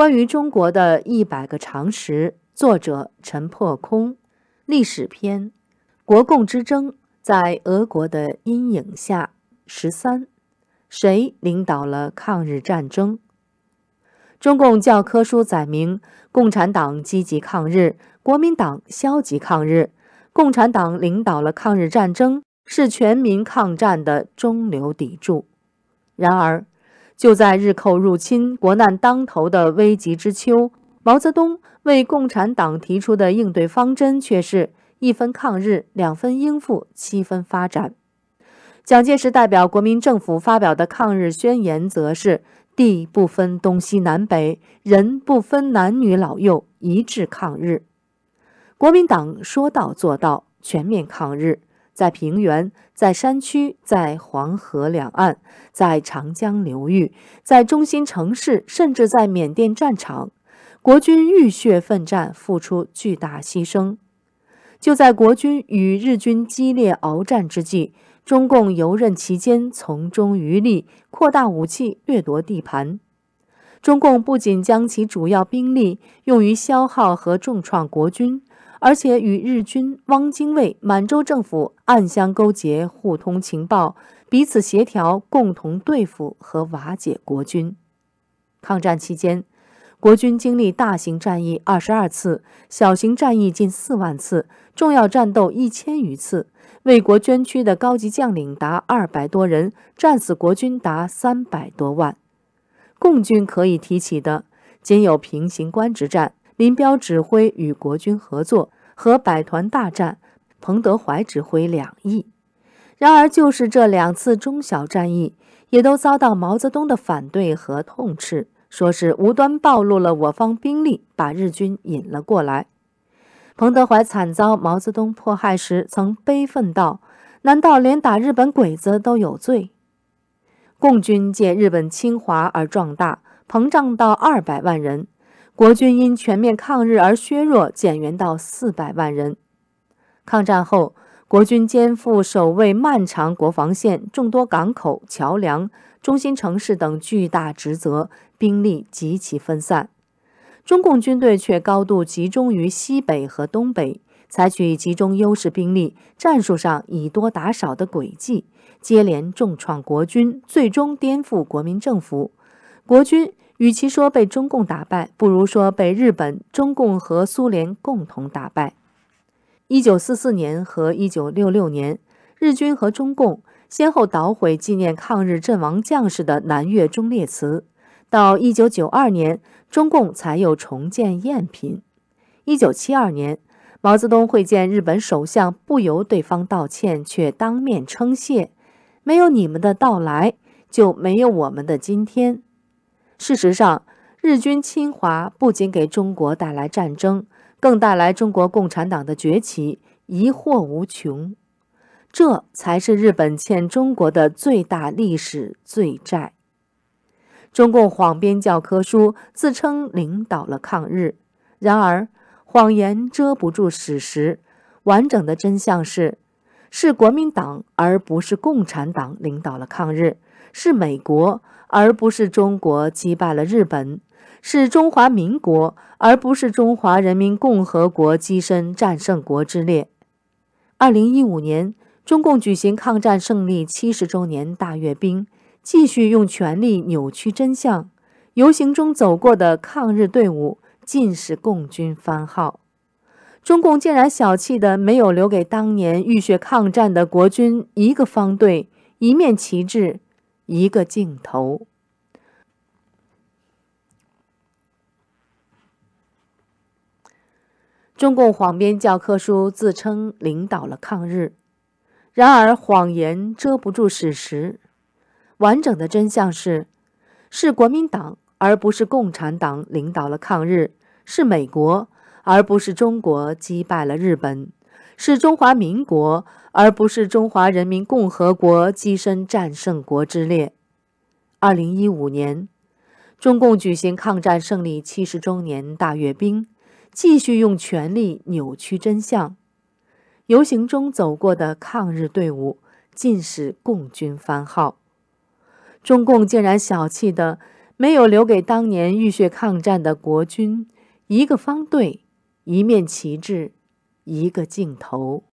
关于中国的一百个常识，作者陈破空。历史篇：国共之争在俄国的阴影下。十三，谁领导了抗日战争？中共教科书载明，共产党积极抗日，国民党消极抗日。共产党领导了抗日战争，是全民抗战的中流砥柱。然而，就在日寇入侵、国难当头的危急之秋，毛泽东为共产党提出的应对方针却是一分抗日，两分应付，七分发展。蒋介石代表国民政府发表的抗日宣言则是。地不分东西南北，人不分男女老幼，一致抗日。国民党说到做到，全面抗日，在平原，在山区，在黄河两岸，在长江流域，在中心城市，甚至在缅甸战场，国军浴血奋战，付出巨大牺牲。就在国军与日军激烈鏖战之际。中共游刃其间，从中渔利，扩大武器，掠夺地盘。中共不仅将其主要兵力用于消耗和重创国军，而且与日军、汪精卫、满洲政府暗相勾结，互通情报，彼此协调，共同对付和瓦解国军。抗战期间，国军经历大型战役二十二次，小型战役近四万次，重要战斗一千余次。为国捐躯的高级将领达二百多人，战死国军达三百多万。共军可以提起的，仅有平型关之战，林彪指挥与国军合作；和百团大战，彭德怀指挥两翼。然而，就是这两次中小战役，也都遭到毛泽东的反对和痛斥，说是无端暴露了我方兵力，把日军引了过来。彭德怀惨遭毛泽东迫害时，曾悲愤道：“难道连打日本鬼子都有罪？”共军借日本侵华而壮大，膨胀到二百万人；国军因全面抗日而削弱，减员到四百万人。抗战后，国军肩负守卫漫长国防线、众多港口、桥梁、中心城市等巨大职责，兵力极其分散。中共军队却高度集中于西北和东北，采取集中优势兵力、战术上以多打少的诡计，接连重创国军，最终颠覆国民政府。国军与其说被中共打败，不如说被日本、中共和苏联共同打败。一九四四年和一九六六年，日军和中共先后捣毁纪念抗日阵亡将士的南岳忠烈祠。到一九九二年。中共才又重建赝品。一九七二年，毛泽东会见日本首相，不由对方道歉，却当面称谢：“没有你们的到来，就没有我们的今天。”事实上，日军侵华不仅给中国带来战争，更带来中国共产党的崛起，疑惑无穷。这才是日本欠中国的最大历史罪债。中共谎编教科书，自称领导了抗日，然而谎言遮不住史实。完整的真相是，是国民党而不是共产党领导了抗日，是美国而不是中国击败了日本，是中华民国而不是中华人民共和国跻身战胜国之列。二零一五年，中共举行抗战胜利七十周年大阅兵。继续用权力扭曲真相，游行中走过的抗日队伍尽是共军番号。中共竟然小气的没有留给当年浴血抗战的国军一个方队、一面旗帜、一个镜头。中共谎编教科书，自称领导了抗日，然而谎言遮不住史实。完整的真相是，是国民党而不是共产党领导了抗日，是美国而不是中国击败了日本，是中华民国而不是中华人民共和国跻身战胜国之列。二零一五年，中共举行抗战胜利七十周年大阅兵，继续用权力扭曲真相。游行中走过的抗日队伍尽是共军番号。中共竟然小气的没有留给当年浴血抗战的国军一个方队、一面旗帜、一个镜头。